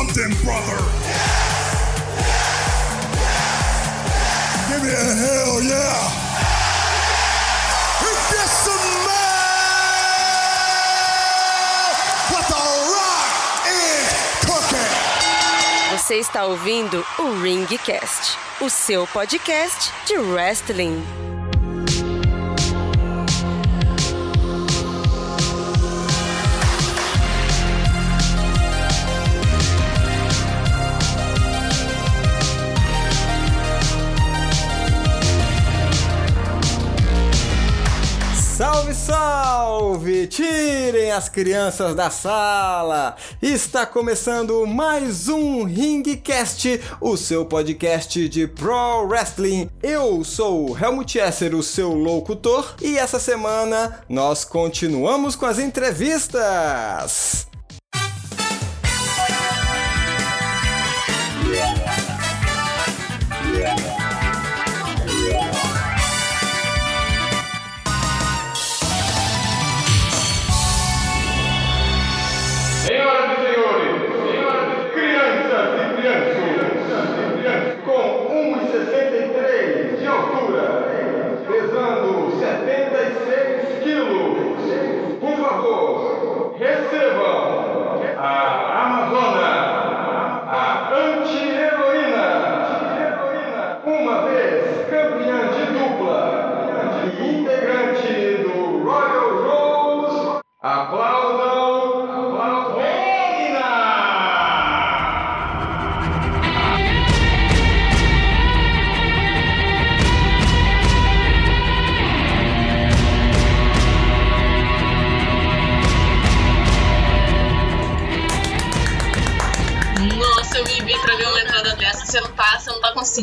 something, brother. Give me a hell yeah. Você está ouvindo o Ringcast, o seu podcast de wrestling. Salve! Tirem as crianças da sala! Está começando mais um Ringcast, o seu podcast de Pro Wrestling. Eu sou o Helmut Esser, o seu locutor, e essa semana nós continuamos com as entrevistas!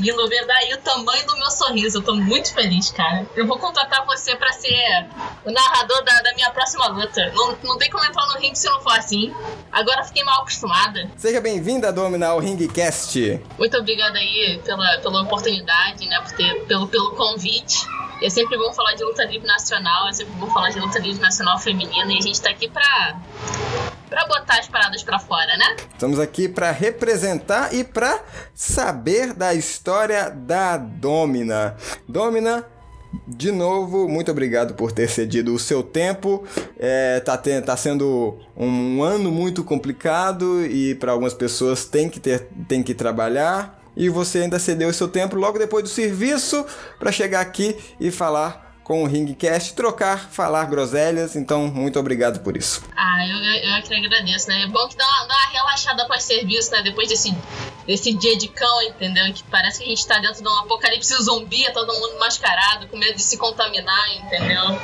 Conseguindo ver daí o tamanho do meu sorriso. Eu tô muito feliz, cara. Eu vou contratar você pra ser o narrador da, da minha próxima luta. Não, não tem como entrar no ringue se não for assim. Agora fiquei mal acostumada. Seja bem-vinda, Domina, ao Ringcast. Muito obrigada aí pela, pela oportunidade, né? Por ter, pelo, pelo convite. É sempre bom falar de luta livre nacional, é sempre bom falar de luta livre nacional feminina e a gente tá aqui pra, pra botar as paradas pra fora, né? Estamos aqui para representar e para saber da história da Domina. Domina, de novo, muito obrigado por ter cedido o seu tempo. É, tá, te- tá sendo um ano muito complicado e para algumas pessoas tem que, ter, tem que trabalhar. E você ainda cedeu o seu tempo logo depois do serviço para chegar aqui e falar com o Ringcast, trocar, falar groselhas. Então, muito obrigado por isso. Ah, eu, eu, eu é que agradeço, né? É bom que dá uma, dá uma relaxada após serviço, né? Depois desse, desse dia de cão, entendeu? Que parece que a gente tá dentro de um apocalipse zumbi, é todo mundo mascarado, com medo de se contaminar, entendeu?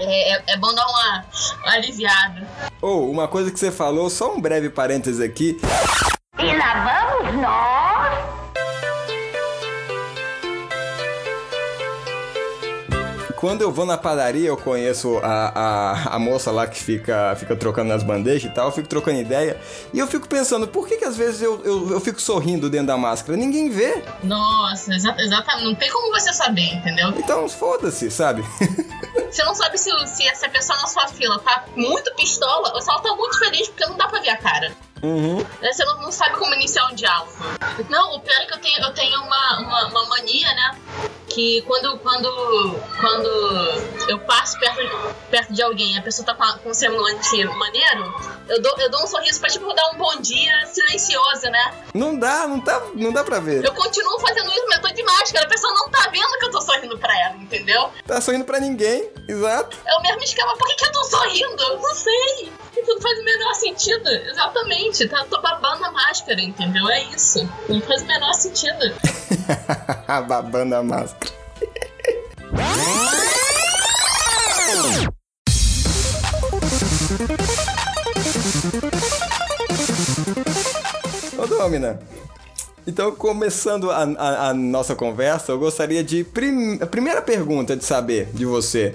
É, é, é bom dar uma, uma aliviada. Ou, uma coisa que você falou, só um breve parênteses aqui. E lá vamos nós. Quando eu vou na padaria, eu conheço a, a, a moça lá que fica, fica trocando nas bandejas e tal, eu fico trocando ideia. E eu fico pensando, por que, que às vezes eu, eu, eu fico sorrindo dentro da máscara? Ninguém vê. Nossa, exa exatamente. Não tem como você saber, entendeu? Então, foda-se, sabe? Você não sabe se, se essa pessoa na sua fila tá muito pistola ou se ela tá muito feliz porque não dá pra ver a cara. Uhum. Você não, não sabe como iniciar um diálogo. Não, o pior é que eu tenho, eu tenho uma, uma, uma mania, né? Que quando, quando, quando eu passo perto, perto de alguém e a pessoa tá com, a- com um semblante maneiro, eu dou, eu dou um sorriso pra tipo dar um bom dia silencioso, né? Não dá, não, tá, não dá pra ver. Eu continuo fazendo isso, mas eu tô de máscara. A pessoa não tá vendo que eu tô sorrindo pra ela, entendeu? Tá sorrindo pra ninguém, exato. É o mesmo esquema. Por que, que eu tô sorrindo? Eu não sei. Isso não faz o menor sentido. Exatamente. Tá, tô babando a máscara, entendeu? É isso. Não faz o menor sentido. Babando a máscara. Ô Domina, então começando a, a- a nossa conversa, eu gostaria de. prim- a primeira pergunta de saber de você: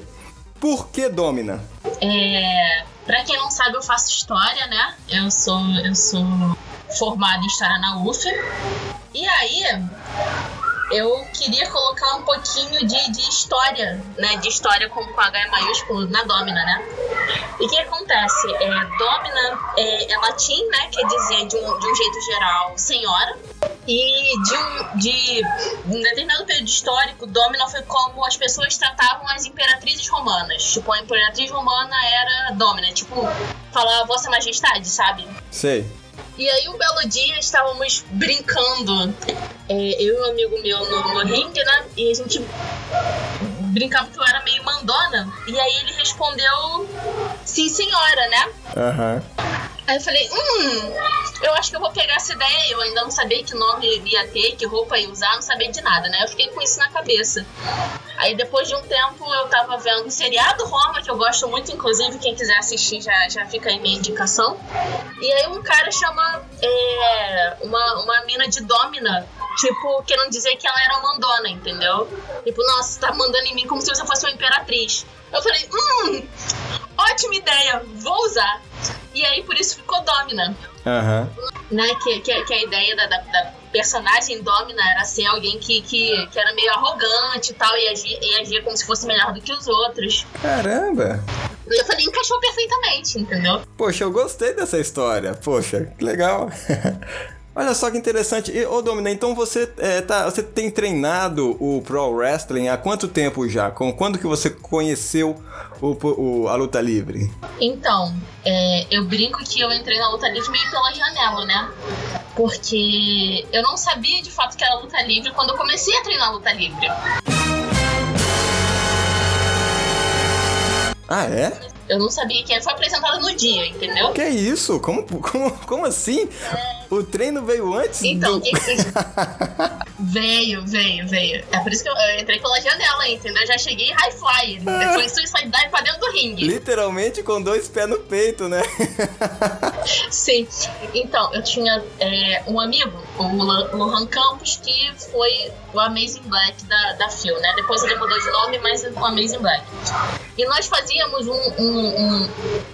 Por que Domina? É, pra quem não sabe, eu faço história, né? Eu sou, eu sou formada em história na UF. E aí, eu queria colocar um pouquinho de, de história, né? De história com, com H maiúsculo na Domina, né? E o que acontece? É, Domina é, é latim, né? Quer dizer, de um, de um jeito geral, senhora. E de um, de um determinado período histórico, Domina foi como as pessoas tratavam as imperatrizes romanas. Tipo, a imperatriz romana era Domina. Tipo, falar Vossa Majestade, sabe? Sei. E aí, um belo dia, estávamos brincando, é, eu e um amigo meu no, no ringue, né? E a gente brincava que eu era meio mandona. E aí ele respondeu, sim, senhora, né? Aham. Aí eu falei, hum, eu acho que eu vou pegar essa ideia. Eu ainda não sabia que nome ia ter, que roupa ia usar, não sabia de nada, né? Eu fiquei com isso na cabeça. Aí depois de um tempo eu tava vendo o seriado Roma, que eu gosto muito, inclusive, quem quiser assistir já, já fica aí minha indicação. E aí um cara chama é, uma, uma mina de Domina, tipo, querendo dizer que ela era mandona, entendeu? Tipo, nossa, tá mandando em mim como se você fosse uma imperatriz. Eu falei, hum, ótima ideia, vou usar. E aí por isso ficou Domina, Aham. né? Que, que, que a ideia da, da, da personagem Domina era ser alguém que, que, que era meio arrogante e tal, e agia, e agia como se fosse melhor do que os outros. Caramba! Eu falei, encaixou perfeitamente, entendeu? Poxa, eu gostei dessa história. Poxa, que legal. Olha só que interessante. E, ô Domina, então você, é, tá, você tem treinado o Pro Wrestling há quanto tempo já? Com, quando que você conheceu o, o- a luta livre? Então, é, eu brinco que eu entrei na luta livre meio pela janela, né? Porque eu não sabia de fato que era luta livre quando eu comecei a treinar luta livre. Ah, é? Eu não sabia que foi apresentada no dia, entendeu? Que isso? Como, como, como assim? O treino veio antes Então, do... que... veio, veio, veio. É por isso que eu, eu entrei pela janela, entendeu? Eu já cheguei high fly. Depois suicide dive pra dentro do ringue. Literalmente com dois pés no peito, né? Sim. Então, eu tinha é, um amigo, o Lo- Lohan Campos, que foi o Amazing Black da, da Phil, né? Depois ele mudou de nome, mas é o Amazing Black. E nós fazíamos um, um- um-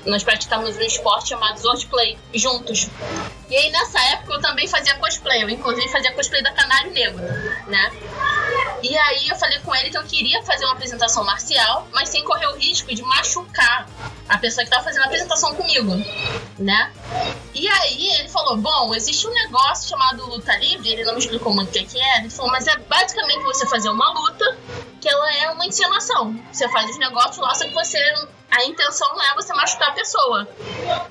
Nós praticávamos um esporte chamado Swordplay juntos. E aí nessa época eu também fazia cosplay. Eu inclusive fazia cosplay da Canário Negro, né? E aí eu falei com ele que eu queria fazer uma apresentação marcial, mas sem correr o risco de machucar a pessoa que tava fazendo a apresentação comigo, né? E aí ele falou: Bom, existe um negócio chamado luta livre, ele não me explicou muito o que é. Ele falou, mas é basicamente você fazer uma luta que ela é uma encenação. Você faz os negócios lá, só que você. A intenção não é você machucar a pessoa.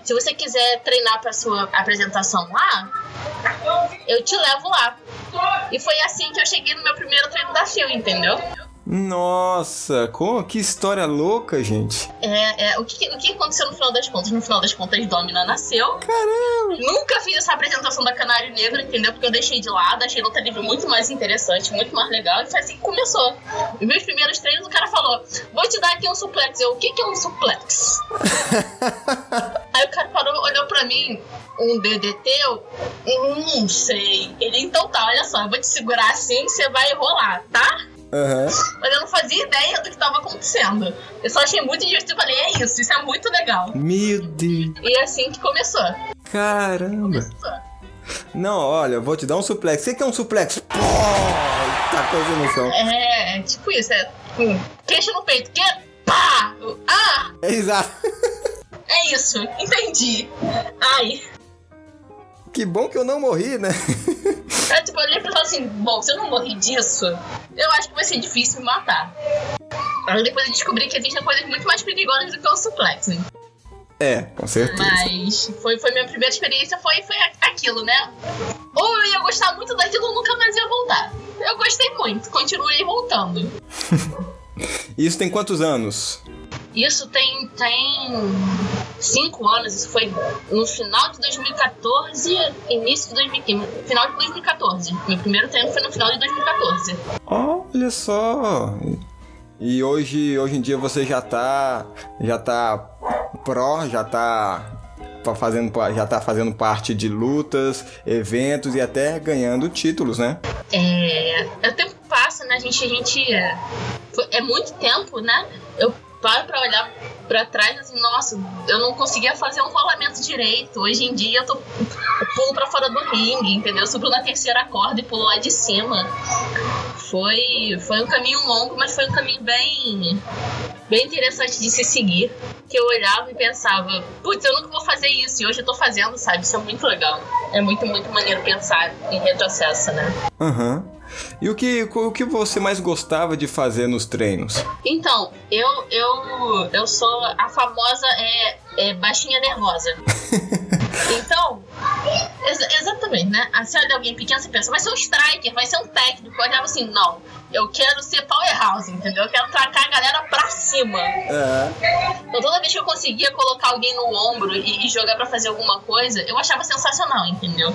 Se você quiser treinar pra sua apresentação lá, eu te levo lá. E foi assim que eu cheguei no meu primeiro treino da FIO, entendeu? Nossa, como, que história louca, gente. É, é, o, que, o que aconteceu no final das contas? No final das contas, Domina nasceu. Caramba! Nunca fiz essa apresentação da Canário Negro, entendeu? Porque eu deixei de lado, achei luta livre muito mais interessante, muito mais legal. E foi assim que começou. Os meus primeiros treinos, o cara falou: Vou te dar aqui um suplex. Eu, o que, que é um suplex? Aí o cara parou, olhou pra mim, um DDT, eu "Hum, não sei. Ele, então tá, olha só, eu vou te segurar assim você vai rolar, tá? Aham. Mas eu não fazia ideia do que tava acontecendo. Eu só achei muito divertido e falei, é isso, isso é muito legal. Meu Deus. E é assim que começou. Caramba. Não, olha, eu vou te dar um suplex. Você quer um suplex? Pô, tá coisa no chão. É, é tipo isso, é hum, queixo no peito, que pá! Ah, É exato. é isso, entendi. Ai. Que bom que eu não morri, né? Aí, tipo, eu olhei pra falar assim, bom, se eu não morrer disso, eu acho que vai ser difícil me matar. Aí depois eu descobri que existem coisas muito mais perigosas do que o suplex. né? É, com certeza. Mas foi, foi minha primeira experiência, foi, foi aquilo, né? Ou eu ia gostar muito daquilo ou nunca mais ia voltar. Eu gostei muito, continuei voltando. Isso tem quantos anos? Isso tem, tem cinco anos, isso foi no final de 2014, início de 2015, final de 2014. Meu primeiro treino foi no final de 2014. Olha só. E hoje, hoje em dia você já tá, já tá pró, já tá pa- fazendo, já tá fazendo parte de lutas, eventos e até ganhando títulos, né? É, o tempo passa, né? A gente, a gente é, é muito tempo, né? Eu paro pra olhar pra trás assim, nossa, eu não conseguia fazer um rolamento direito. Hoje em dia eu, tô, eu pulo pra fora do ringue, entendeu? Eu subo na terceira corda e pulo lá de cima. Foi, foi um caminho longo, mas foi um caminho bem, bem interessante de se seguir. Que eu olhava e pensava, putz, eu nunca vou fazer isso. E hoje eu tô fazendo, sabe? Isso é muito legal. É muito, muito maneiro pensar em retrocesso, né? Aham. E o que, o que você mais gostava de fazer nos treinos? Então, eu, eu, eu sou a famosa é, é baixinha nervosa. Então, exa- exatamente, né? Aí Você olha alguém pequeno, você pensa, vai ser um striker, vai ser um técnico. Eu olhava assim, não, eu quero ser powerhouse, entendeu? Eu quero tracar a galera pra cima. É. Então toda vez que eu conseguia colocar alguém no ombro e, e jogar pra fazer alguma coisa, eu achava sensacional, entendeu?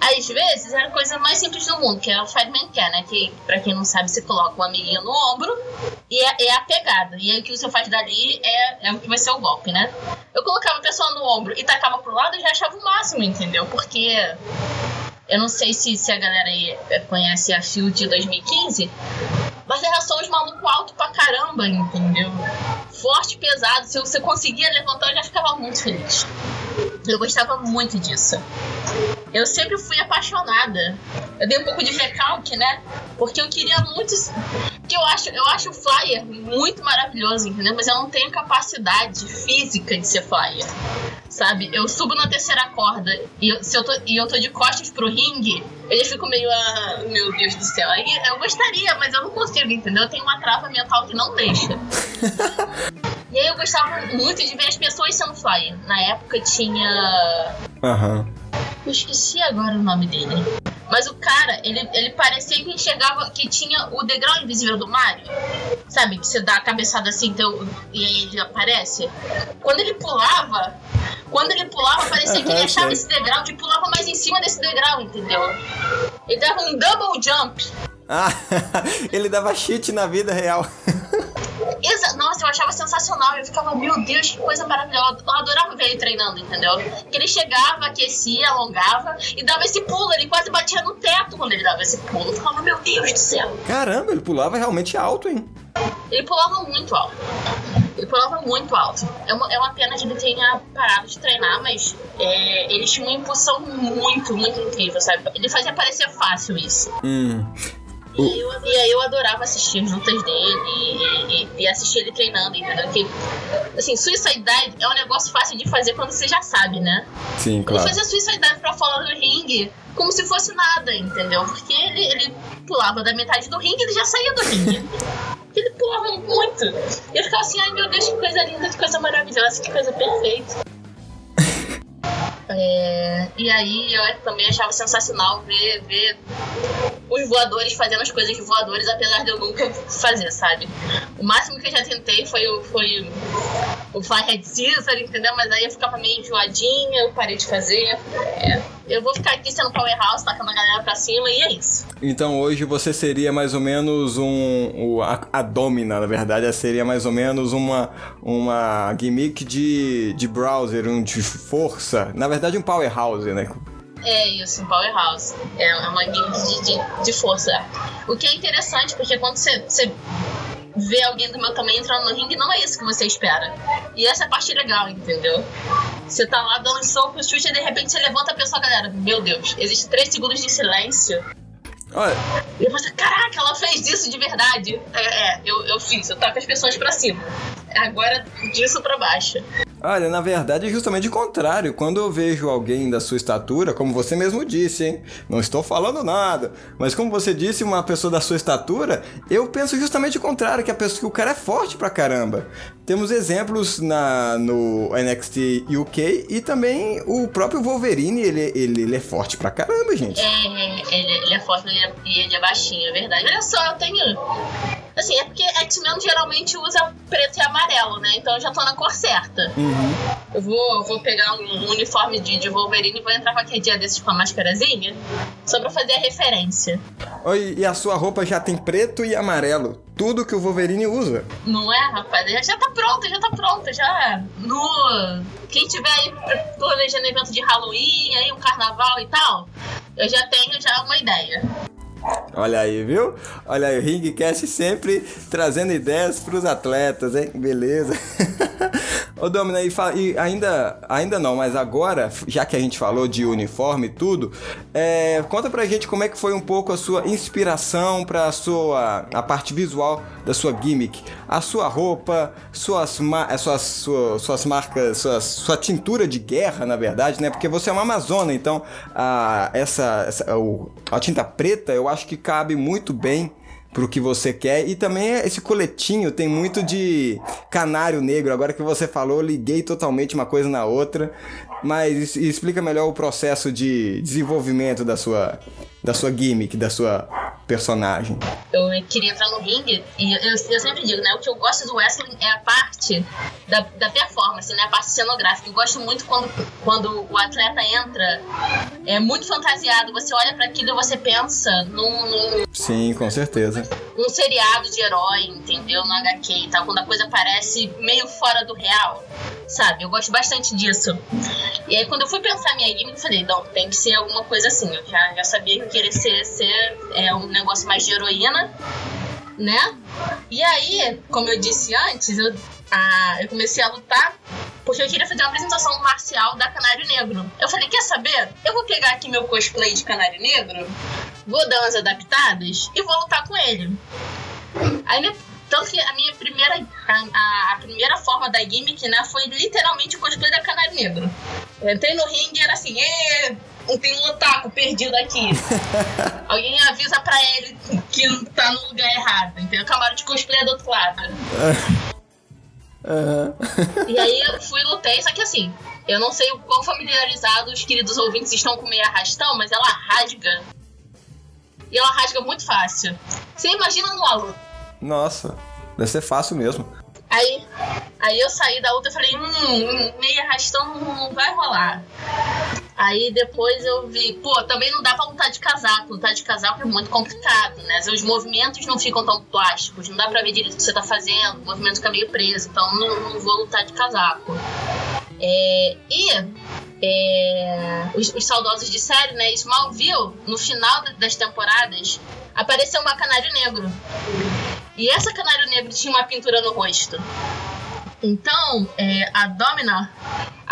Às vezes era a coisa mais simples do mundo, que é o Fireman Care, né? Que pra quem não sabe, você coloca um amiguinho no ombro e é, é a pegada. E aí o que você faz dali é, é o que vai ser o golpe, né? Eu colocava a pessoa no ombro e tacava pro lado, eu já achava o máximo, entendeu? Porque eu não sei se, se a galera aí conhece a Field 2015, mas era só os malucos altos pra caramba, entendeu? Forte, pesado. Se você conseguia levantar, eu já ficava muito feliz. Eu gostava muito disso. Eu sempre fui apaixonada. Eu dei um pouco de recalque, né? Porque eu queria muito. Que eu acho, eu acho o flyer muito maravilhoso, entendeu? Mas eu não tenho capacidade física de ser flyer. Sabe? Eu subo na terceira corda e eu, se eu tô, e eu tô de costas pro ringue, eu já fico meio. Ah, meu Deus do céu. Aí eu gostaria, mas eu não consigo, entendeu? Eu tenho uma trava mental que não deixa. E aí eu gostava muito de ver as pessoas sendo flyer. Na época tinha. Aham. Eu esqueci agora o nome dele. Mas o cara, ele, ele parecia que enxergava que tinha o degrau invisível do Mario. Sabe? Que você dá a cabeçada assim então, e aí ele aparece. Quando ele pulava, quando ele pulava, parecia que ele achava esse degrau e pulava mais em cima desse degrau, entendeu? Ele dava um double jump. Ah, ele dava cheat na vida real. Exa Nossa, eu achava sensacional. Eu ficava, meu Deus, que coisa maravilhosa. Eu adorava ver ele treinando, entendeu? Que ele chegava, aquecia, alongava e dava esse pulo. Ele quase batia no teto quando ele dava esse pulo. Eu ficava, meu Deus do céu. Caramba, ele pulava realmente alto, hein? Ele pulava muito alto. Ele pulava muito alto. É uma, é uma pena que ele tenha parado de treinar, mas é, ele tinha uma impulsão muito, muito incrível, sabe? Ele fazia parecer fácil isso. Hum. E aí, eu, e aí eu adorava assistir as lutas dele e, e- e assistir ele treinando, entendeu? Que, assim, Suicide Dive é um negócio fácil de fazer quando você já sabe, né? Sim, Ele claro. fazia Suicide Dive pra fora do ringue como se fosse nada, entendeu? Porque ele, ele pulava da metade do ringue e ele já saía do ringue. Ele pulava muito. E eu ficava assim, ai meu Deus, que coisa linda, que coisa maravilhosa, que coisa perfeita. É, e aí eu também achava sensacional ver, ver os voadores fazendo as coisas de voadores, apesar de eu nunca fazer, sabe? O máximo que eu já tentei foi o, foi o Firehead Scissor, entendeu? Mas aí eu ficava meio enjoadinha, eu parei de fazer. É, eu vou ficar aqui sendo powerhouse, tacando a galera pra cima e é isso. Então hoje você seria mais ou menos um. a, a Domina, na verdade, seria mais ou menos uma, uma gimmick de, de browser, um de força. Na verdade, um powerhouse, né? É isso, um powerhouse. É uma gimmick de, de, de força. O que é interessante, porque quando você, você vê alguém do meu tamanho entrando no ringue, não é isso que você espera. E essa é a parte legal, entendeu? Você tá lá dando soco, chute, e de repente você levanta a pessoa, galera, meu Deus, existe três segundos de silêncio. Olha, E você, caraca, ela fez isso de verdade. É, é eu, eu fiz, eu taco as pessoas pra cima. Agora disso pra baixo. Olha, na verdade é justamente o contrário. Quando eu vejo alguém da sua estatura, como você mesmo disse, hein? Não estou falando nada. Mas como você disse, uma pessoa da sua estatura, eu penso justamente o contrário, que a pessoa que o cara é forte pra caramba. Temos exemplos na, no NXT UK e também o próprio Wolverine, ele, ele, ele é forte pra caramba, gente. É, ele, ele é forte ele é- e ele é baixinho, é verdade. Olha só, eu tenho. Assim, é porque X-Men geralmente usa preto e amarelo, né? Então eu já tô na cor certa. Eu vou, eu vou pegar um uniforme de, de Wolverine e vou entrar qualquer dia desses com a máscarazinha, só pra fazer a referência. Oi, E a sua roupa já tem preto e amarelo. Tudo que o Wolverine usa. Não é, rapaz? Já, já tá pronta, já tá pronta, já. No. Quem tiver aí planejando evento de Halloween, aí um carnaval e tal, eu já tenho já uma ideia. Olha aí, viu? Olha aí, o Ringcast sempre trazendo ideias pros atletas, hein? Beleza. Ô, Domina, e, e ainda, ainda não, mas agora, já que a gente falou de uniforme e tudo, é, conta pra gente como é que foi um pouco a sua inspiração pra sua, a parte visual da sua gimmick. A sua roupa, suas, eh, suas, sua- suas marcas, suas, sua tintura de guerra, na verdade, né? Porque você é uma amazona, então a, essa, essa- a tinta preta eu acho que cabe muito bem pro que você quer. E também esse coletinho tem muito de canário negro. Agora que você falou, liguei totalmente uma coisa na outra. Mas explica melhor o processo de desenvolvimento da sua, da sua gimmick, da sua personagem. eu queria entrar no ringue e eu, eu sempre digo, né? O que eu gosto do wrestling é a parte da, da performance, né? A parte cenográfica. Eu gosto muito quando, quando o atleta entra é muito fantasiado. Você olha para aquilo e você pensa num, num, Sim, com certeza. num seriado de herói, entendeu? No HQ e tal. Quando a coisa parece meio fora do real, sabe? Eu gosto bastante disso. E aí, quando eu fui pensar minha gimmick, eu falei, não, tem que ser alguma coisa assim. Eu já, já sabia que eu queria ser, ser é, um negócio mais de heroína, né? E aí, como eu disse antes, eu, eu comecei a lutar porque eu queria fazer uma apresentação marcial da Canário Negro. Eu falei, quer saber? Eu vou pegar aqui meu cosplay de Canário Negro, vou dar umas adaptadas e vou lutar com ele. Aí, minha- tanto que a minha primeira, a, a- a primeira forma da gimmick, né, foi literalmente o cosplay da Canário Negro. Eu entrei no ringue e era assim, "Ê, tem um otaku perdido aqui. Alguém avisa pra ele que tá no lugar errado, entendeu? Camarote de cosplay é do outro lado. E aí eu fui e lutei, só que assim, eu não sei o quão familiarizados os queridos ouvintes estão com meio arrastão, mas ela rasga. E ela rasga muito fácil. Você imagina numa luta. Nossa, deve ser fácil mesmo. Aí, aí eu saí da luta e falei, hum, meio arrastão não vai rolar. Aí depois eu vi, pô, também não dá pra lutar de casaco. Lutar de casaco é muito complicado, né? Os movimentos não ficam tão plásticos, não dá pra ver direito o que você tá fazendo, o movimento fica meio preso, então não, não vou lutar de casaco. É, e é, os, os saudosos de série, né? Smallville, no final da- das temporadas, apareceu uma canário negro. E essa canário negro tinha uma pintura no rosto. Então, é, a Domina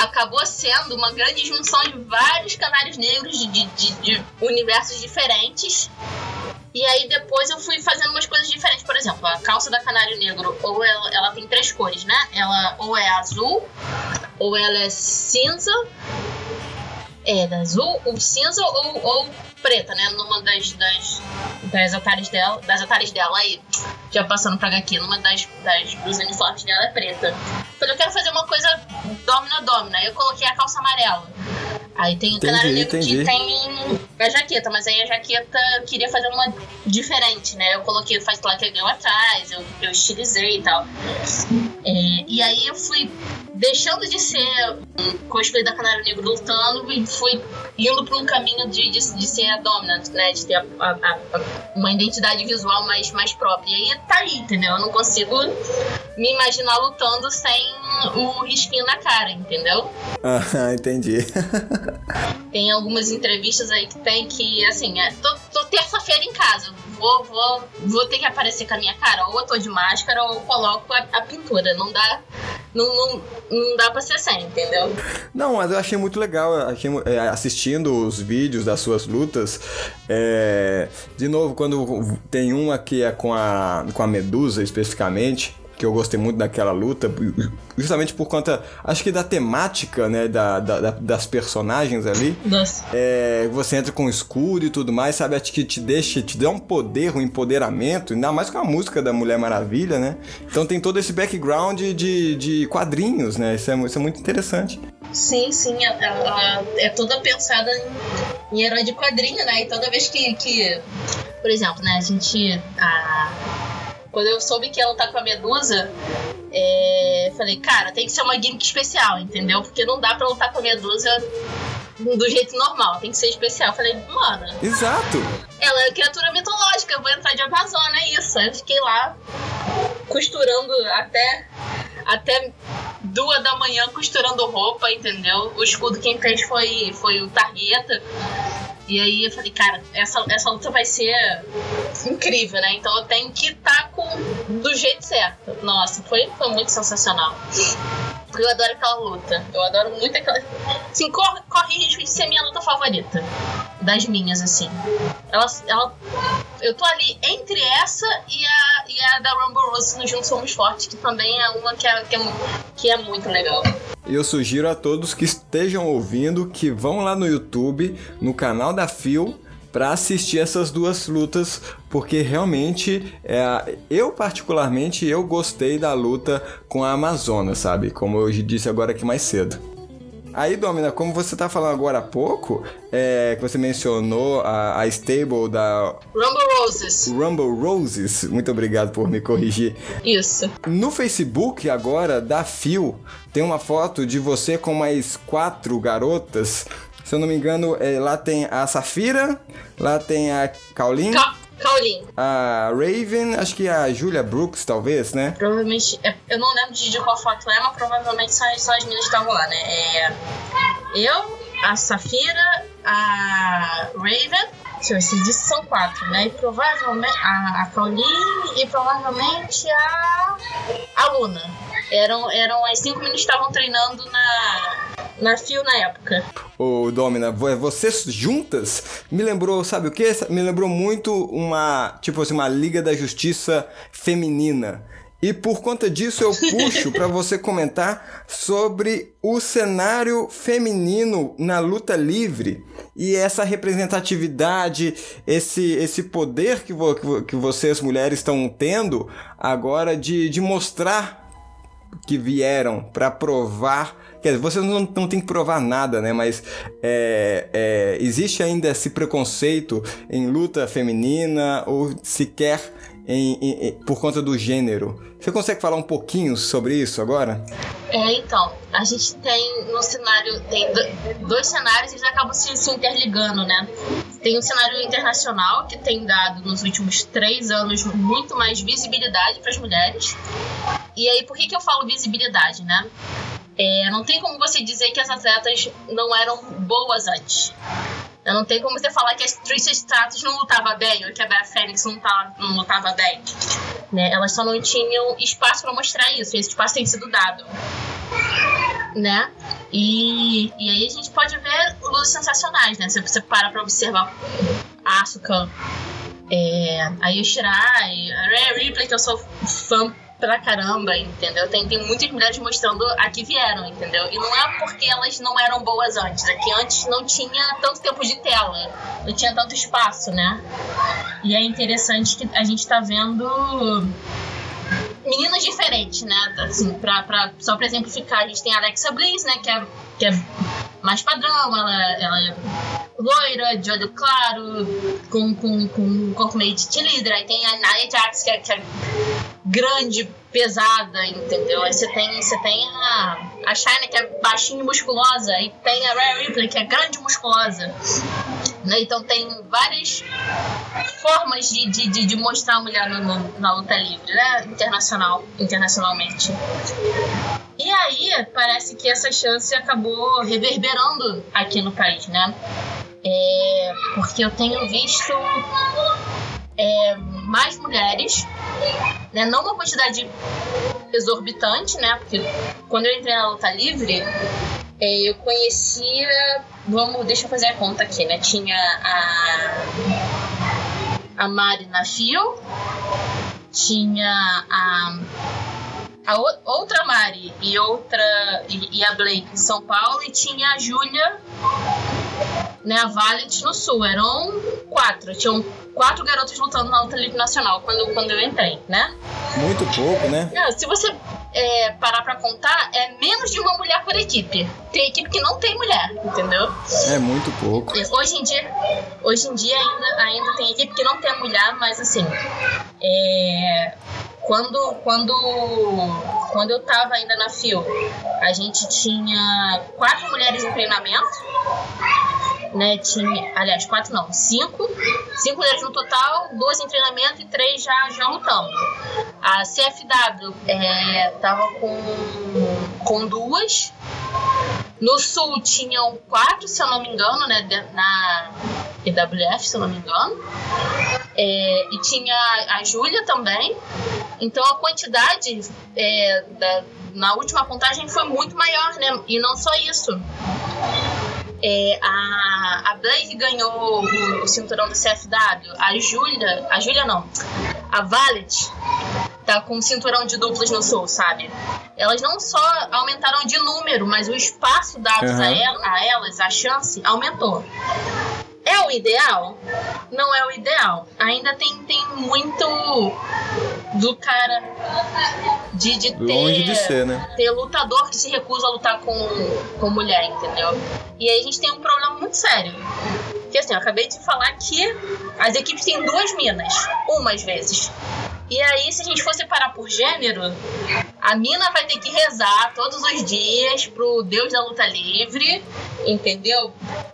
acabou sendo uma grande junção de vários canários negros de, de- de- universos diferentes. E aí depois eu fui fazendo umas coisas diferentes. Por exemplo, a calça da canário negro, ou ela, ela tem três cores, né? Ela ou é azul, ou ela é cinza. É, azul, ou cinza ou, ou preta, né? Numa das, das, das atalhas dela. Das atalhas dela aí, já passando pra HQ, numa das, das dos uniformes dela é preta. Falei, eu quero fazer uma coisa domina domina. Aí eu coloquei a calça amarela. Aí tem o canário negro que tem a jaqueta, mas aí a jaqueta eu queria fazer uma diferente, né? Eu coloquei o faz lá que eu atrás, eu, eu estilizei e tal. É, e aí eu fui deixando de ser um cosplay da Canário Negro lutando e fui indo para um caminho de, de, de ser a dominant, né? De ter a- a- a- uma identidade visual mais, mais própria. E aí tá aí, entendeu? Eu não consigo me imaginar lutando sem o risquinho na cara, entendeu? Ah, entendi. Tem algumas entrevistas aí que tem que, assim, é, tô, tô terça-feira em casa, vou, vou, vou ter que aparecer com a minha cara, ou eu tô de máscara ou eu coloco a, a pintura. Não dá, não, não, não dá pra ser sem, entendeu? Não, mas eu achei muito legal achei é, assistindo os vídeos das suas lutas. é, de novo, quando tem uma que é com a, com a Medusa especificamente, que eu gostei muito daquela luta, justamente por conta, acho que da temática, né, da, da- da- das personagens ali. Nossa. É, você entra com escudo e tudo mais, sabe? Acho que te deixa, te dá um poder, um empoderamento, ainda mais com a música da Mulher Maravilha, né? Então tem todo esse background de, de quadrinhos, né? Isso é, isso é muito interessante. Sim, sim, ela, ela é toda pensada em, em herói de quadrinho, né? E toda vez que, que por exemplo, né, a gente. A, quando eu soube que ela tá com a Medusa, é, falei, cara, tem que ser uma gimmick especial, entendeu? Porque não dá pra lutar com a Medusa do jeito normal, tem que ser especial. Falei, mano, Exato! ela é criatura mitológica, eu vou entrar de Amazônia, é isso. Aí eu fiquei lá costurando até, até duas da manhã costurando roupa, entendeu? O escudo quem fez foi, foi o Targueta. E aí eu falei, cara, essa, essa luta vai ser incrível, né? Então eu tenho que estar com do jeito certo. Nossa, foi, foi muito sensacional. Eu adoro aquela luta. Eu adoro muito aquela. Assim, corre, corre risco de ser minha luta favorita. Das minhas, assim. Ela. ela eu tô ali entre essa e a, e a da Rumble Rose no Juntos Somos Fortes, que também é uma que é, que é, que é muito legal. E eu sugiro a todos que estejam ouvindo que vão lá no YouTube, no canal da Phil, para assistir essas duas lutas, porque realmente é, eu particularmente eu gostei da luta com a Amazona, sabe? Como eu disse agora aqui mais cedo. Aí, Domina, como você tá falando agora há pouco, é, que você mencionou a, a stable da Rumble Roses. Rumble Roses, muito obrigado por me corrigir. Isso. No Facebook agora da Phil tem uma foto de você com mais quatro garotas. Se eu não me engano, é, lá tem a Safira, lá tem a Kaolin, Ca Caolin. a Raven, acho que a Julia Brooks, talvez, né? Provavelmente. é- eu não lembro de, de qual foto é, mas provavelmente são, são as meninas que estavam lá, né? É, eu, a Safira, a Raven. Deixa eu se disse são quatro, né? E provavelmente a, a Caolin e provavelmente a. a Luna. Eram, eram as cinco meninas que estavam treinando na. na Fio na época. Ô, Domina, vo- vocês juntas me lembrou, sabe o que? Me lembrou muito uma, tipo assim, uma Liga da Justiça feminina. E por conta disso eu puxo pra você comentar sobre o cenário feminino na luta livre e essa representatividade, esse, esse poder que, vo, que vo- que vocês mulheres estão tendo agora de, de mostrar que vieram pra provar. Quer dizer, vocês não, não tem que provar nada, né? Mas é, é, existe ainda esse preconceito em luta feminina ou sequer em, em- em- por conta do gênero. Você consegue falar um pouquinho sobre isso agora? É, então, a gente tem no cenário, tem do- dois cenários e eles acabam se, se interligando, né? Tem um cenário internacional que tem dado nos últimos três anos muito mais visibilidade para as mulheres. E aí, por que, que eu falo visibilidade, né? É, não tem como você dizer que as atletas não eram boas antes. Não tem como você falar que a Tricia Stratus não lutava bem ou que a Beth Phoenix não, tava, não lutava bem. Né? Elas só não tinham espaço para mostrar isso. Esse espaço tem sido dado né? E, e aí a gente pode ver lutas sensacionais, né? Se você para pra observar a Asuka, é, a Yoshirai, a Rhea Ripley, que eu sou fã pra caramba, entendeu? Tem, tem muitas mulheres mostrando a que vieram, entendeu? E não é porque elas não eram boas antes, é que antes não tinha tanto tempo de tela, não tinha tanto espaço, né? E é interessante que a gente tá vendo meninas diferentes, né? Assim, pra, pra, só pra exemplificar, a gente tem a Alexa Bliss, né? Que é, que é mais padrão, ela, ela é loira, de olho claro, com, com, com um corpo meio de cheerleader. Aí tem a Nia Jax, que é, que é grande, pesada, entendeu? Aí você tem, você tem a, a Shayna, que é baixinha e musculosa. E tem a Rhea Ripley, que é grande e musculosa. Né? Então tem várias formas de, de, de, de mostrar a mulher no- no- na luta livre, né? Internacional, internacionalmente. E aí, parece que essa chance acabou reverberando aqui no país, né? É, porque eu tenho visto é, mais mulheres, né? Não uma quantidade exorbitante, né? Porque quando eu entrei na luta livre, é, eu conhecia. Vamos, deixa eu fazer a conta aqui, né? Tinha a. A Mari na Fio, tinha a. A outra Mari e outra. E, e a Blake em São Paulo, e tinha a Júlia, né? A Valent no Sul. Eram quatro. Tinham quatro garotas lutando na luta livre nacional quando, quando eu entrei, né? Muito pouco, né? Não, se você é, parar pra contar, é menos de uma mulher por equipe. Tem equipe que não tem mulher, entendeu? É muito pouco. Hoje em dia, hoje em dia ainda, ainda tem equipe que não tem mulher, mas assim, é, quando, quando, quando eu tava ainda na FIO, a gente tinha quatro mulheres em treinamento. Né, tinha, aliás, quatro não, cinco. Cinco mulheres no total, duas em treinamento e três já, já lutando. A CFW é, tava com, com duas. No sul tinham quatro, se eu não me engano, né? Na EWF, se eu não me engano. É, e tinha a Júlia também. Então a quantidade é, da, na última contagem foi muito maior, né? E não só isso. É, a, a Blaze ganhou o, o cinturão do CFW. A Júlia. A Júlia não. A Valet tá com o cinturão de duplas no Sul, sabe? Elas não só aumentaram de número, mas o espaço dado Uhum. a, el- a elas, a chance, aumentou. É o ideal? Não é o ideal. Ainda tem, tem muito do cara de, de ter, Longe de ser, né? ter lutador que se recusa a lutar com, com mulher, entendeu? E aí a gente tem um problema muito sério. Que assim, eu acabei de falar que as equipes têm duas minas, uma às vezes. E aí, se a gente for separar por gênero, a mina vai ter que rezar todos os dias pro Deus da luta livre, entendeu?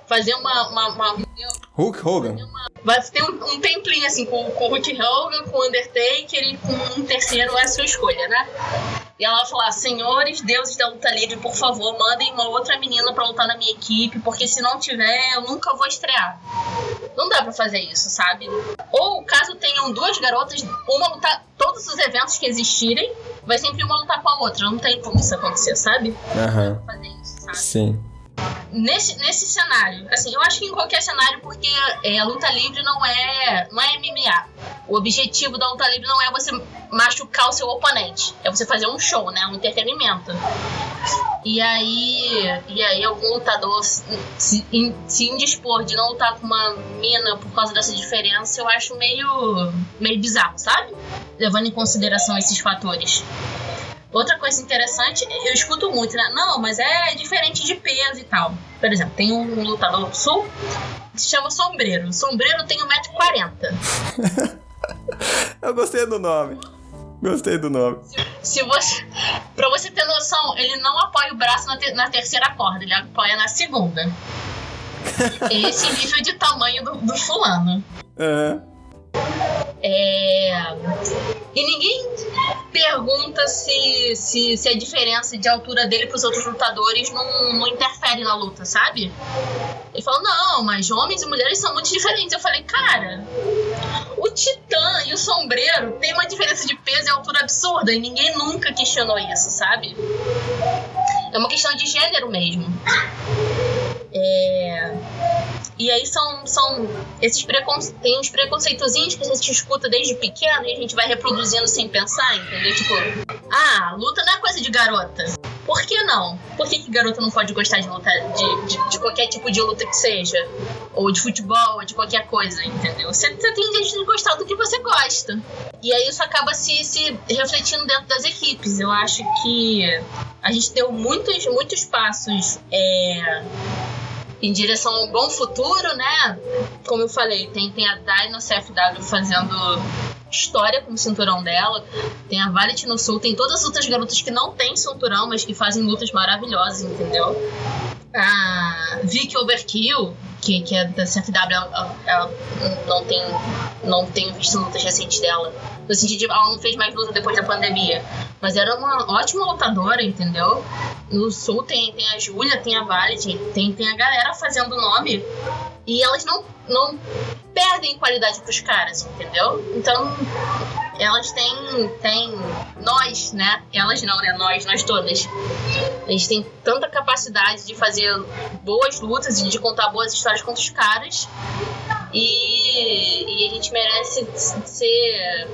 Fazer uma. uma, uma- Hulk Hogan. vai ter um, um templinho assim com, com o Hulk Hogan, com o Undertaker e com um terceiro é a sua escolha, né? E ela vai falar: Senhores, deuses da luta livre, por favor, mandem uma outra menina pra lutar na minha equipe, porque se não tiver, eu nunca vou estrear. Não dá pra fazer isso, sabe? Ou caso tenham duas garotas, uma lutar todos os eventos que existirem, vai sempre uma lutar com a outra. Não tem como isso acontecer, sabe? Aham. Fazer isso, sabe? Sim. Nesse, nesse cenário, assim, eu acho que em qualquer cenário, porque é, a luta livre não é, não é MMA. O objetivo da luta livre não é você machucar o seu oponente, é você fazer um show, né, um entretenimento. E aí, e aí algum lutador se, se, in- se indispor de não lutar com uma mina por causa dessa diferença, eu acho meio, meio bizarro, sabe? Levando em consideração esses fatores. Outra coisa interessante, eu escuto muito, né? Não, mas é diferente de peso e tal. Por exemplo, tem um lutador do sul que se chama Sombreiro. Sombreiro tem 1,40m. Eu gostei do nome. Gostei do nome. Se você. Pra você ter noção, ele não apoia o braço na, te- na terceira corda, ele apoia na segunda. Esse nível de tamanho do, do fulano. Aham. É... E ninguém pergunta se, se, se a diferença de altura dele pros outros lutadores não, não interfere na luta, sabe? Ele falou, não, mas homens e mulheres são muito diferentes. Eu falei, cara, o Titã e o Sombreiro têm uma diferença de peso e altura absurda e ninguém nunca questionou isso, sabe? É uma questão de gênero mesmo. É... E aí são, são esses preconceitos, tem uns preconceitozinhos que a gente escuta desde pequeno e a gente vai reproduzindo sem pensar, entendeu? Tipo, ah, luta não é coisa de garota. Por que não? Por que, que garota não pode gostar de luta, de, de, de qualquer tipo de luta que seja? Ou de futebol, ou de qualquer coisa, entendeu? Você, você tem direito de gostar do que você gosta. E aí isso acaba se, se refletindo dentro das equipes. Eu acho que a gente deu muitos, muitos passos é, em direção a um bom futuro, né? Como eu falei, tem, tem a Dai no CFW fazendo história com o cinturão dela, tem a Valet no Sul, tem todas as outras garotas que não têm cinturão, mas que fazem lutas maravilhosas, entendeu? A Vicky Overkill, que, que é da CFW, ela, ela não tem não tenho visto lutas recentes dela. No sentido de ela não fez mais luta depois da pandemia. Mas era uma ótima lutadora, entendeu? No sul tem, tem a Júlia, tem a Valet, tem, tem a galera fazendo nome. E elas não, não perdem qualidade pros caras, entendeu? Então, elas têm, têm. Nós, né? Elas não, né? Nós, nós todas. A gente tem tanta capacidade de fazer boas lutas e de contar boas histórias contra os caras. E, e a gente merece ser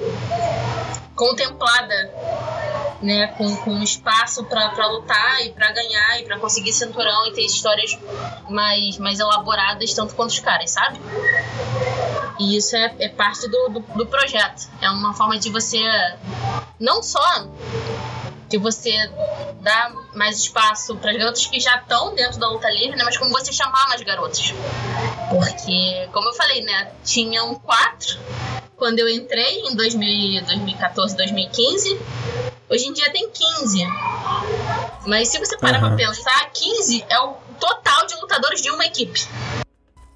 contemplada né, com, com espaço para lutar e para ganhar e para conseguir cinturão e ter histórias mais, mais elaboradas tanto quanto os caras, sabe? E isso é, é parte do, do, do projeto. É uma forma de você não só de você dar mais espaço para as garotas que já estão dentro da luta livre, né? Mas como você chamar mais garotas. Porque, como eu falei, né? Tinham quatro quando eu entrei em 2000, 2014, 2015. Hoje em dia tem 15. Mas se você parar Uhum. pra pensar, 15 é o total de lutadores de uma equipe.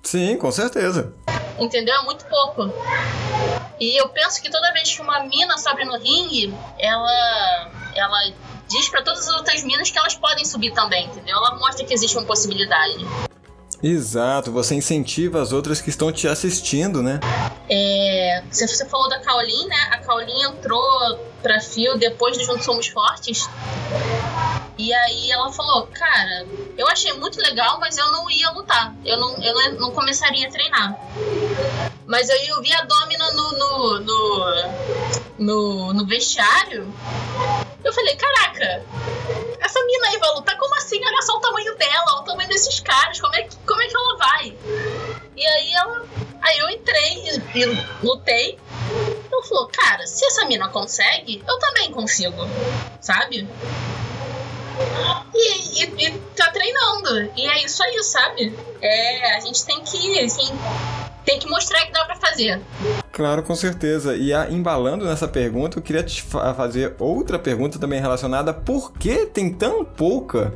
Sim, com certeza. Entendeu? É muito pouco. E eu penso que toda vez que uma mina sobe no ringue, ela, ela diz pra todas as outras minas que elas podem subir também, entendeu? Ela mostra que existe uma possibilidade. Exato, você incentiva as outras que estão te assistindo, né? É, você, falou da Kaolin, né? A Kaolin entrou pra Fio depois do Juntos Somos Fortes. E aí ela falou, cara, eu achei muito legal, mas eu não ia lutar. Eu não, eu não, começaria a treinar. Mas aí eu vi a Domina no, no, no, no, no vestiário. Eu falei, caraca, essa mina aí vai lutar? Como assim? Olha só o tamanho dela, o tamanho desses caras, como é que, como é que ela vai? E aí ela. Aí eu entrei e, e lutei. Ela falou, cara, se essa mina consegue, eu também consigo. Sabe? E, e, e tá treinando. E é isso aí, sabe? É, a gente tem que, assim, tem que mostrar que dá pra fazer. Claro, com certeza. E a, embalando nessa pergunta, eu queria te fa- fazer outra pergunta também relacionada. Por que tem tão pouca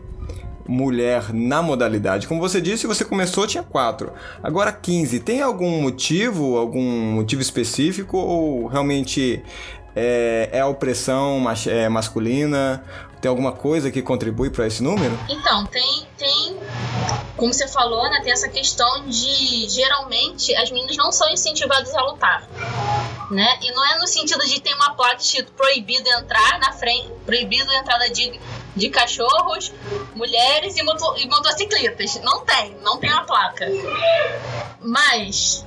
mulher na modalidade? Como você disse, você começou, tinha quatro. Agora 15. Tem algum motivo, algum motivo específico? Ou realmente é, é a opressão é, masculina? Tem alguma coisa que contribui para esse número? Então, tem, tem, como você falou, né, tem essa questão de geralmente as meninas não são incentivadas a lutar. Né? E não é no sentido de ter uma placa escrito proibido entrar na frente, proibido entrada de, de cachorros, mulheres e, moto, e motocicletas. Não tem, não tem uma placa. Mas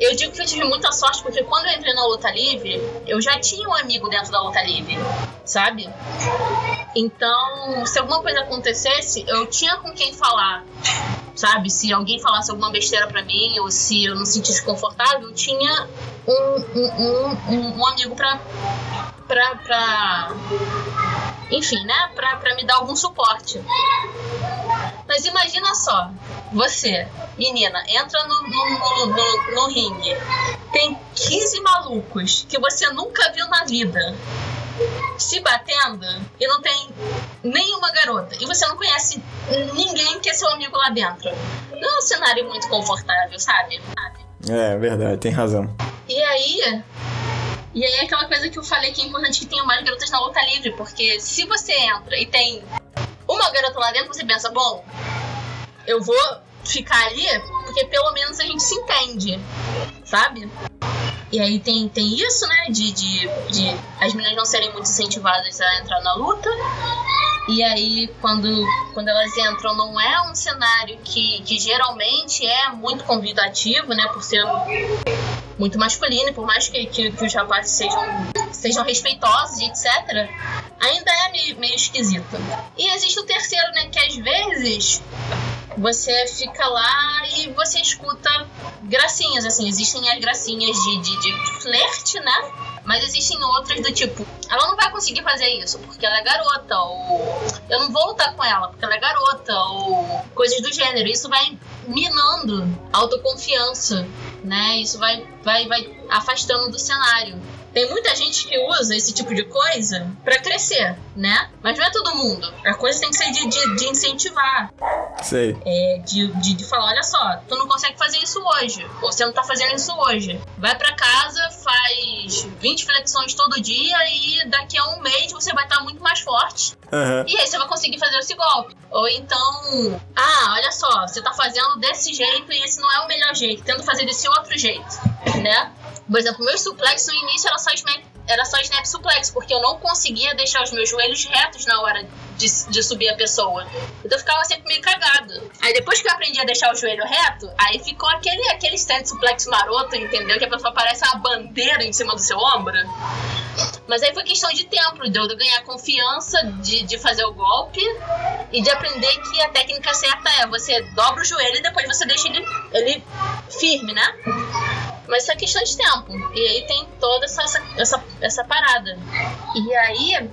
eu digo que eu tive muita sorte porque quando eu entrei na luta livre, eu já tinha um amigo dentro da luta livre, sabe? Então, se alguma coisa acontecesse, eu tinha com quem falar, sabe? Se alguém falasse alguma besteira pra mim ou se eu não sentisse confortável, eu tinha um, um, um- um amigo pra, pra, pra. Enfim, né? Pra, pra me dar algum suporte. Mas imagina só, você, menina, entra no, no, no, no, ringue, tem 15 malucos que você nunca viu na vida se batendo e não tem nenhuma garota e você não conhece ninguém que é seu amigo lá dentro. Não é um cenário muito confortável, sabe? É, verdade, tem razão. E aí. E aí é aquela coisa que eu falei que é importante que tenha mais garotas na luta livre, porque se você entra e tem uma garota lá dentro, você pensa, bom, eu vou ficar ali porque pelo menos a gente se entende, sabe? E aí tem, tem isso, né? De, de, de as meninas não serem muito incentivadas a entrar na luta. E aí, quando, quando elas entram, não é um cenário que, que geralmente é muito convidativo, né? Por ser muito masculino, e por mais que, que, que os rapazes sejam, sejam respeitosos e etc., ainda é meio, meio esquisito. E existe o terceiro, né? Que às vezes você fica lá e você escuta gracinhas, assim, existem as gracinhas de, de, de flerte, né? Mas existem outras do tipo, ela não vai conseguir fazer isso porque ela é garota, ou eu não vou lutar com ela porque ela é garota, ou coisas do gênero. Isso vai minando a autoconfiança, né? Isso vai, vai, vai afastando do cenário. Tem muita gente que usa esse tipo de coisa pra crescer, né? Mas não é todo mundo. A coisa tem que ser de, de, de incentivar. Sei. É, de, de, de falar, olha só, tu não consegue fazer isso hoje. Ou você não tá fazendo isso hoje. Vai pra casa, faz 20 flexões todo dia e daqui a um mês você vai estar muito mais forte. Aham. E aí você vai conseguir fazer esse golpe. Ou então, ah, olha só, você tá fazendo desse jeito e esse não é o melhor jeito. Tenta fazer desse outro jeito, né? Por exemplo, meu suplex no início era só snap, era só snap suplex, porque eu não conseguia deixar os meus joelhos retos na hora de, de subir a pessoa. Então eu ficava sempre meio cagado. Aí depois que eu aprendi a deixar o joelho reto, aí ficou aquele, aquele stand suplex maroto, entendeu? Que a pessoa parece uma bandeira em cima do seu ombro. Mas aí foi questão de tempo, de eu ganhar confiança de, de fazer o golpe e de aprender que a técnica certa é você dobra o joelho e depois você deixa ele, ele firme, né? Mas isso é questão de tempo. E aí tem toda essa, essa, essa, parada. E aí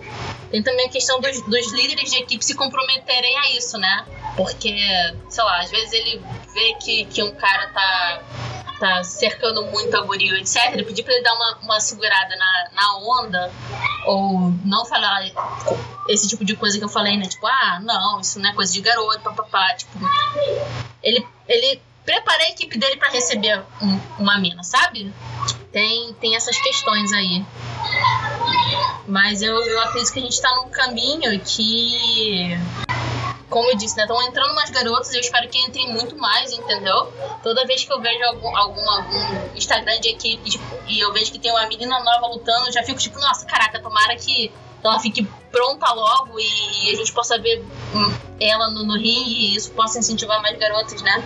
tem também a questão dos, dos líderes de equipe se comprometerem a isso, né? Porque, sei lá, às vezes ele vê que, que um cara tá, tá cercando muito a guria, etc. Pedir pra ele dar uma, uma segurada na, na onda, ou não falar esse tipo de coisa que eu falei, né? Tipo, ah, não, isso não é coisa de garoto, papapá. Tipo, ele, ele prepara a equipe dele pra receber um- uma mina, sabe? Tem, tem essas questões aí. Mas eu, eu acredito que a gente tá num caminho que como eu disse, né? Estão entrando mais garotas, eu espero que entrem muito mais, entendeu? Toda vez que eu vejo algum, algum, algum Instagram de equipe tipo, e eu vejo que tem uma menina nova lutando, eu já fico tipo, nossa, caraca, tomara que ela fique pronta logo e a gente possa ver hum, ela no, no ringue e isso possa incentivar mais garotas, né?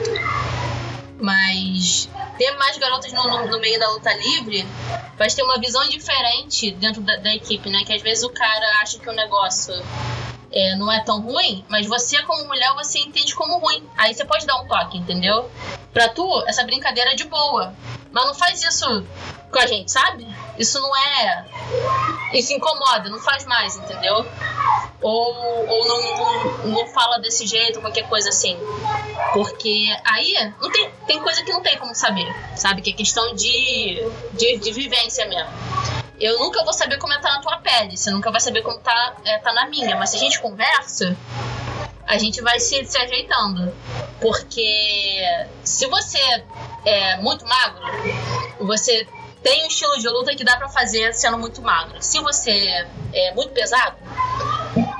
Mas ter mais garotas no, no, no, meio da luta livre vai ter uma visão diferente dentro da, da, equipe, né? Que às vezes o cara acha que o negócio é, não é tão ruim, mas você, como mulher, você entende como ruim. Aí você pode dar um toque, entendeu? Pra tu, essa brincadeira é de boa. Mas não faz isso com a gente, sabe? Isso não é. Isso incomoda, não faz mais, entendeu? Ou, ou não, não, não fala desse jeito, qualquer coisa assim. Porque aí não tem, tem coisa que não tem como saber, sabe? Que é questão de, de, de vivência mesmo. Eu nunca vou saber como é tá na tua pele, você nunca vai saber como tá, é, tá na minha, mas se a gente conversa, a gente vai se, se ajeitando. Porque se você é muito magro, você tem um estilo de luta que dá para fazer sendo muito magro. Se você é muito pesado,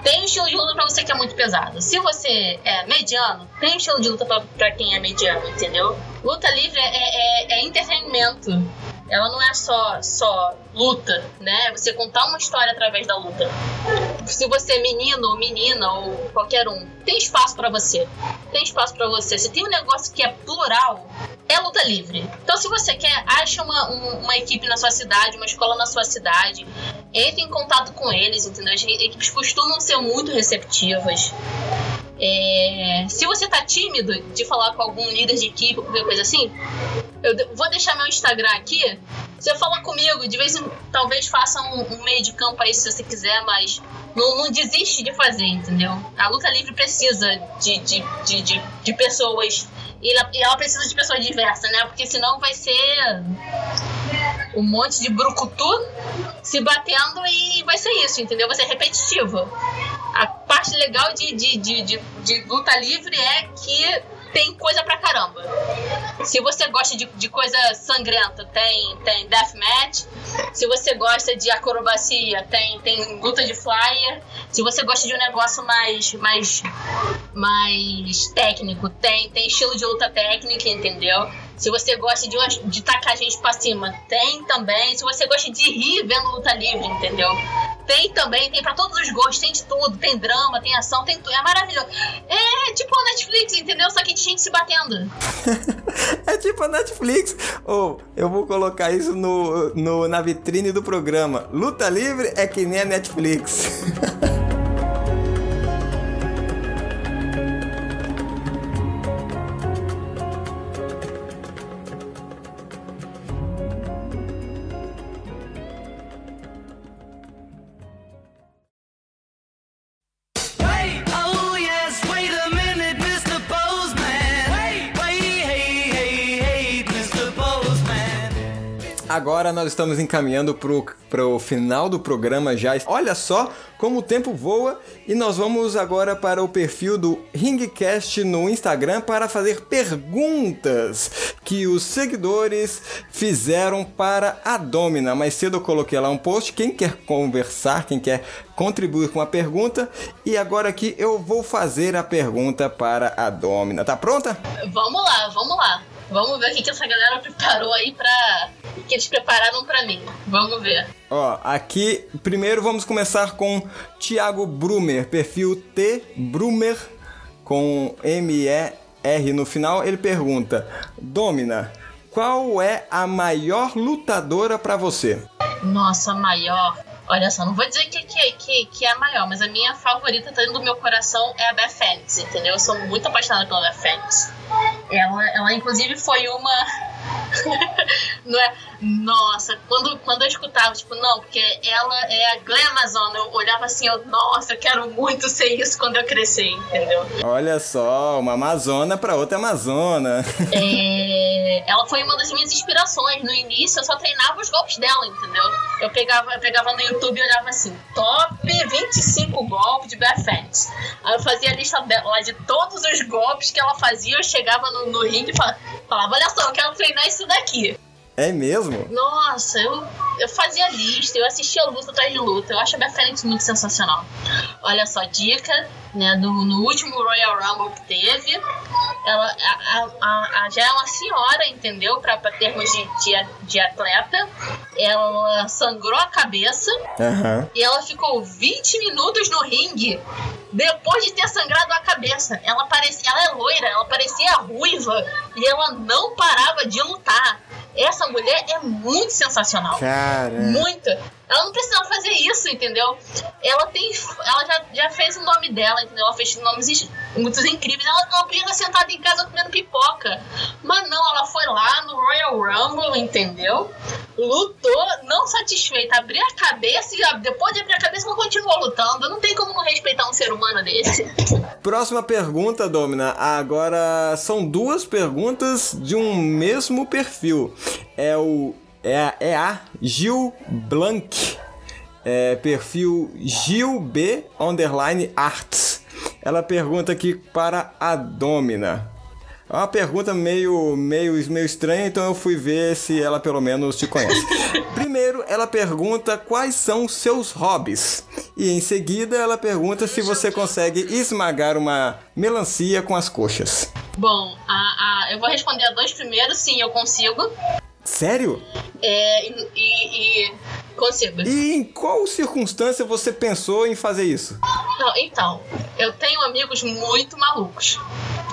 tem um estilo de luta pra você que é muito pesado. Se você é mediano, tem um estilo de luta pra quem é mediano, entendeu? Luta livre é, é, é entretenimento. Ela não é só, só luta, né? Você contar uma história através da luta. Se você é menino ou menina ou qualquer um, tem espaço para você. Tem espaço para você. Se tem um negócio que é plural, é luta livre. Então, se você quer, acha uma, um, uma equipe na sua cidade, uma escola na sua cidade, entre em contato com eles, entendeu? As equipes costumam ser muito receptivas. É, se você tá tímido de falar com algum líder de equipe ou qualquer coisa assim, eu vou deixar meu Instagram aqui. Você fala comigo, de vez em talvez faça um, um, meio de campo aí se você quiser, mas não, não desiste de fazer, entendeu? A luta livre precisa de, de, de, de, de pessoas. E ela, e ela precisa de pessoas diversas, né? Porque senão vai ser um monte de brucutu se batendo e vai ser isso, entendeu? Vai ser repetitivo. Parte legal de, de, de, de, de luta livre é que tem coisa pra caramba. Se você gosta de, de coisa sangrenta, tem, tem deathmatch. Se você gosta de acrobacia, tem, tem luta de flyer. Se você gosta de um negócio mais, mais, mais técnico, tem, tem estilo de luta técnica, entendeu? Se você gosta de, de tacar gente pra cima, tem também. Se você gosta de rir vendo luta livre, entendeu? Tem também, tem para todos os gostos, tem de tudo. Tem drama, tem ação, tem tudo. É maravilhoso. É tipo a Netflix, entendeu? Só que de gente se batendo. é tipo a Netflix. Ou oh, eu vou colocar isso no, no, na vitrine do programa. Luta livre é que nem a Netflix. agora nós estamos encaminhando para o final do programa já. Olha só como o tempo voa e nós vamos agora para o perfil do Ringcast no Instagram para fazer perguntas que os seguidores fizeram para a Domina. Mais cedo eu coloquei lá um post. Quem quer conversar, quem quer contribuir com a pergunta. E agora aqui eu vou fazer a pergunta para a Domina. Tá pronta? Vamos lá, vamos lá. Vamos ver o que, que essa galera preparou aí pra. O que eles prepararam pra mim. Vamos ver. Ó, aqui, primeiro vamos começar com Thiago Brumer, perfil T Brumer com M-E-R no final. Ele pergunta: Domina, qual é a maior lutadora para você? Nossa, maior. Olha só, não vou dizer que, que, que, que, é a maior, mas a minha favorita dentro do meu coração é a Beth Phoenix, entendeu? Eu sou muito apaixonada pela Beth Phoenix. Ela, ela inclusive, foi uma. não é? Nossa, quando, quando eu escutava, tipo, não, porque ela é a Glam Amazon, eu olhava assim, eu, nossa, eu quero muito ser isso quando eu crescer, entendeu? Olha só, uma Amazona pra outra Amazona. é, ela foi uma das minhas inspirações. No início, eu só treinava os golpes dela, entendeu? Eu pegava, eu pegava no YouTube e olhava assim, top 25 golpes de Phoenix. Aí eu fazia a lista dela de todos os golpes que ela fazia, eu chegava no, no ringue e falava, olha só, eu quero treinar isso daqui. É mesmo? Nossa, eu, eu fazia lista, eu assistia luta atrás de luta. Eu acho a Beth Phoenix muito sensacional. Olha só, dica, né? No, no último Royal Rumble que teve, ela a, a, a, já é uma senhora, entendeu? Pra, pra termos de, de, de atleta. Ela sangrou a cabeça Aham. e ela ficou 20 minutos no ringue depois de ter sangrado a cabeça. Ela parecia, ela é loira, ela parecia ruiva e ela não parava de lutar. Essa mulher é muito sensacional. Cara. Muito. Ela não precisava fazer isso, entendeu? Ela tem. Ela já, já fez o nome dela, entendeu? Ela fez nomes is- muito incríveis. Ela não podia sentada em casa comendo pipoca. Mas não, ela foi lá no Royal Rumble, entendeu? Lutou, não satisfeita, abriu a cabeça e depois de abrir a cabeça ela continuou lutando. Não tem como não respeitar um ser humano desse. Próxima pergunta, Domina. Agora são duas perguntas de um mesmo perfil. É o é a, é a Gil Blanc. É, perfil Gil B underline arts. Ela pergunta aqui para a Domina. É uma pergunta meio, meio, meio estranha, então eu fui ver se ela pelo menos te conhece. Primeiro, ela pergunta quais são seus hobbies. E em seguida, ela pergunta se você consegue esmagar uma melancia com as coxas. Bom, a, a- eu vou responder a dois primeiros, sim, eu consigo. Sério? É, e, e- e consigo. E em qual circunstância você pensou em fazer isso? Não, então, eu tenho amigos muito malucos,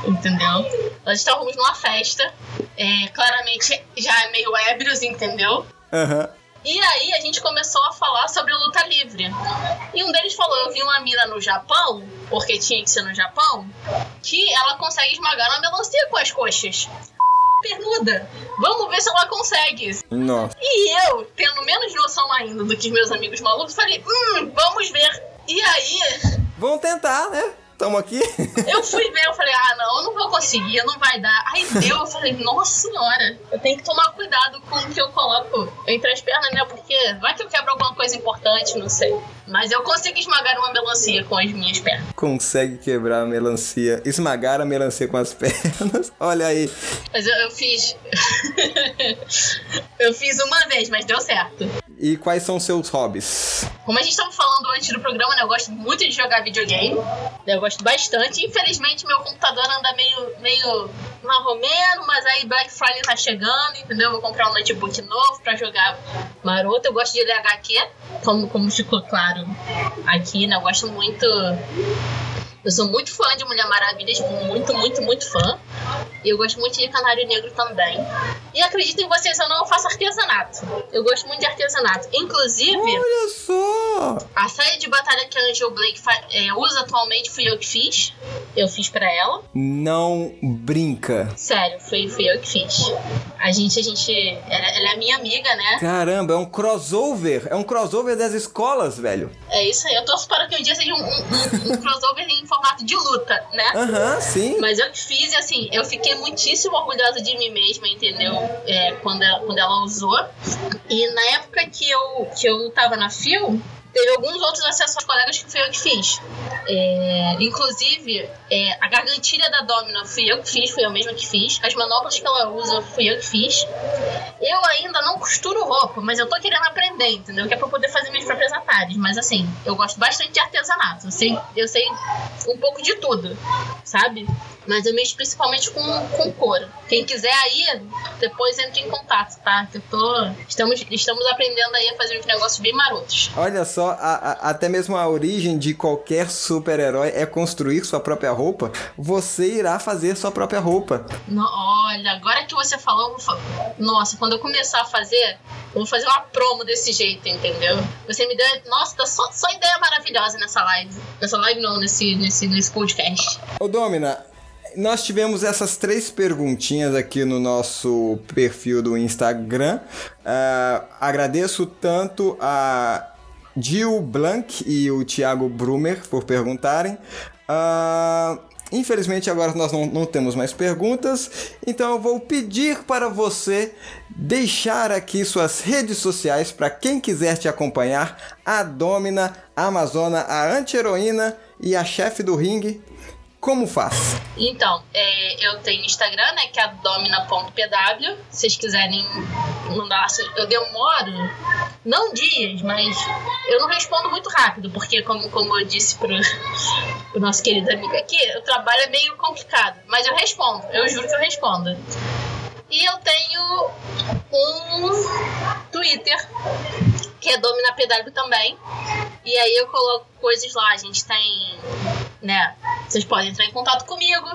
entendeu? Nós estávamos numa festa, é, claramente já meio ébrios, entendeu? Aham. E aí a gente começou a falar sobre luta livre. E um deles falou: Eu vi uma mina no Japão, porque tinha que ser no Japão, que ela consegue esmagar uma melancia com as coxas. Pernuda. Vamos ver se ela consegue. Nossa. E eu, tendo menos noção ainda do que os meus amigos malucos, falei: Hum, vamos ver. E aí, Vamos tentar, né? Tamo aqui. eu fui ver, eu falei, ah, não, eu não vou conseguir, não vai dar. Aí deu, eu falei, nossa senhora, eu tenho que tomar cuidado com o que eu coloco entre as pernas, né? Porque vai que eu quebro alguma coisa importante, não sei. Mas eu consigo esmagar uma melancia com as minhas pernas. Consegue quebrar a melancia, esmagar a melancia com as pernas. Olha aí. Mas eu, eu fiz. eu fiz uma vez, mas deu certo. E quais são seus hobbies? Como a gente estava falando antes do programa, né, eu gosto muito de jogar videogame. Eu gosto bastante. Infelizmente, meu computador anda meio, meio marromeno, mas aí Black Friday tá chegando, entendeu? Vou comprar um notebook novo pra jogar maroto. Eu gosto de ler HQ, como, como ficou claro aqui, né? Eu gosto muito. Eu sou muito fã de Mulher Maravilha, tipo, muito, muito, muito fã. E eu gosto muito de Canário Negro também. E acreditem em vocês ou não, eu faço artesanato. Eu gosto muito de artesanato. Inclusive. Olha só! A série de batalha que a Angel Blake é, usa atualmente fui eu que fiz. Eu fiz pra ela. Não brinca. Sério, fui, fui eu que fiz. A gente, a gente. Ela, ela é minha amiga, né? Caramba, é um crossover. É um crossover das escolas, velho. É isso aí. Eu torço para que um dia seja um, um- um- um crossover em formato de luta, né? Aham, sim. Mas eu fiz assim, eu fiquei muitíssimo orgulhosa de mim mesma, entendeu? É, quando, ela, quando ela usou. E na época que eu, que eu tava na FIO, teve alguns outros acessos colegas que fui eu que fiz. É, inclusive, é, a gargantilha da Domina fui eu que fiz, fui eu mesma que fiz. As manoplas que ela usa fui eu que fiz. Eu ainda não costuro roupa, mas eu tô querendo aprender, entendeu? Que é pra poder fazer minhas próprias atalhos. Mas assim, eu gosto bastante de artesanato. Sei, eu sei um pouco de tudo, sabe? Mas eu mexo principalmente com, com couro. Quem quiser aí, depois entre em contato, tá? Que eu tô. Estamos, estamos aprendendo aí a fazer uns negócios bem marotos. Olha só, a- a- até mesmo a origem de qualquer super-herói é construir sua própria roupa. Você irá fazer sua própria roupa. No- olha, agora que você falou, eu vou fa- nossa, quando eu começar a fazer, eu vou fazer uma promo desse jeito, entendeu? Você me deu, nossa, tá só, só ideia maravilhosa nessa live. Nessa live não, nesse, nesse, nesse podcast. Ô, Domina, nós tivemos essas três perguntinhas aqui no nosso perfil do Instagram. Ah, agradeço tanto a Gil Blanc e o Thiago Brumer por perguntarem. Ah, infelizmente agora nós não, não temos mais perguntas, então eu vou pedir para você deixar aqui suas redes sociais para quem quiser te acompanhar, a Domina, a Amazona, a anti-heroína e a chefe do ringue. Como faz? Então, é, eu tenho Instagram, né, que é domina.pw. Se vocês quiserem assim, eu demoro, não dias, mas eu não respondo muito rápido, porque como, como eu disse pro, pro nosso querido amigo aqui, o trabalho é meio complicado, mas eu respondo, eu juro que eu respondo. E eu tenho um Twitter, que é Domina PW também. E aí eu coloco coisas lá. A gente tem, né? Vocês podem entrar em contato comigo.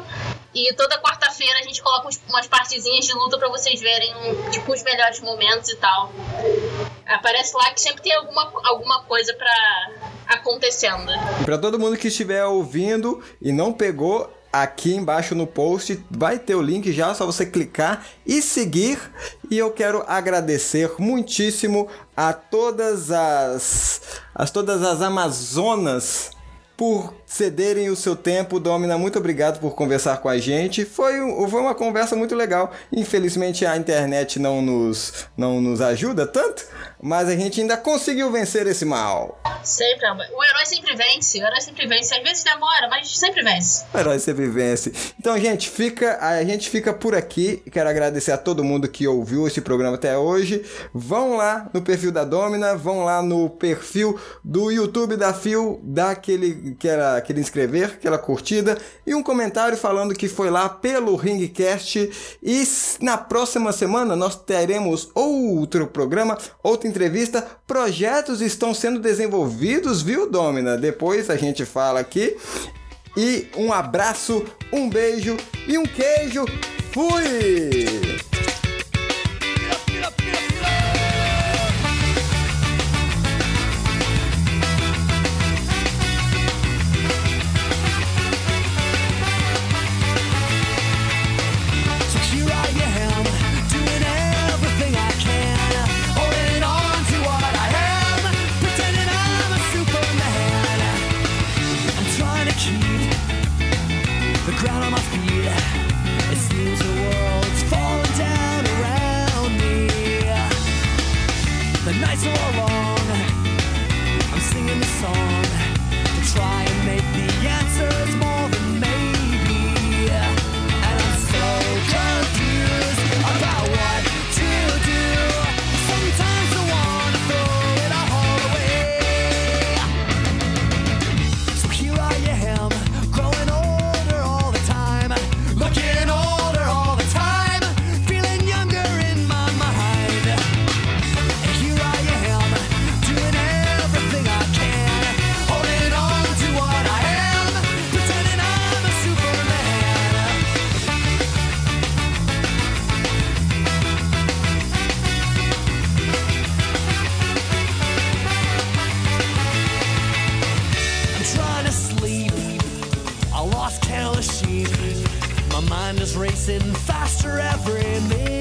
E toda quarta-feira a gente coloca umas partezinhas de luta pra vocês verem, tipo, os melhores momentos e tal. Aparece lá que sempre tem alguma, alguma coisa pra acontecendo. Pra todo mundo que estiver ouvindo e não pegou, aqui embaixo no post vai ter o link já, só você clicar e seguir. E eu quero agradecer muitíssimo a todas as as todas as amazonas por cederem o seu tempo. Domina, muito obrigado por conversar com a gente. Foi, foi uma conversa muito legal. Infelizmente a internet não nos, não nos ajuda tanto, mas a gente ainda conseguiu vencer esse mal. Sempre, o herói sempre vence, o herói sempre vence. Às vezes demora, mas sempre vence. O herói sempre vence. Então, gente, fica, a gente fica por aqui. Quero agradecer a todo mundo que ouviu esse programa até hoje. Vão lá no perfil da Domina, vão lá no perfil do YouTube da Fio, dá aquele, aquela, aquele inscrever, aquela curtida e um comentário falando que foi lá pelo Ringcast. E na próxima semana nós teremos outro programa, outra entrevista. Projetos estão sendo desenvolvidos, viu, Domina? Depois a gente fala aqui. E um abraço, um beijo e um queijo. Fui! machine. My mind is racing faster every minute.